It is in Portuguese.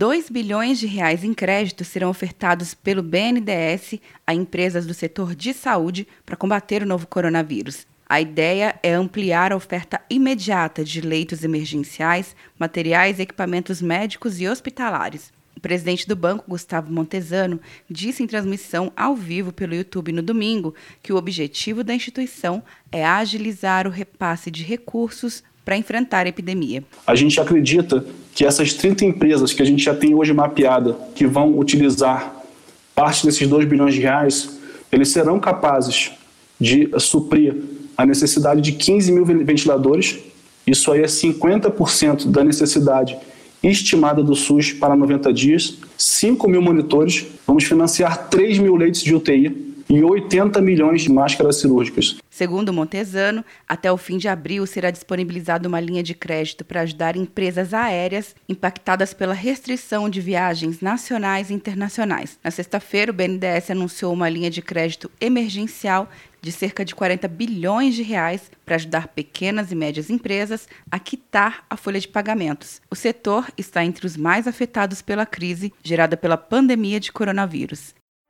2 bilhões de reais em crédito serão ofertados pelo BNDES a empresas do setor de saúde para combater o novo coronavírus. A ideia é ampliar a oferta imediata de leitos emergenciais, materiais e equipamentos médicos e hospitalares. O presidente do banco, Gustavo Montesano, disse em transmissão ao vivo pelo YouTube no domingo que o objetivo da instituição é agilizar o repasse de recursos para enfrentar a epidemia. A gente acredita que essas 30 empresas que a gente já tem hoje mapeada, que vão utilizar parte desses 2 bilhões de reais, eles serão capazes de suprir a necessidade de 15 mil ventiladores. Isso aí é 50% da necessidade estimada do SUS para 90 dias, 5 mil monitores, vamos financiar 3 mil leitos de UTI e 80 milhões de máscaras cirúrgicas. Segundo Montesano, até o fim de abril será disponibilizada uma linha de crédito para ajudar empresas aéreas impactadas pela restrição de viagens nacionais e internacionais. Na sexta-feira, o BNDES anunciou uma linha de crédito emergencial de cerca de 40 bilhões de reais para ajudar pequenas e médias empresas a quitar a folha de pagamentos. O setor está entre os mais afetados pela crise gerada pela pandemia de coronavírus.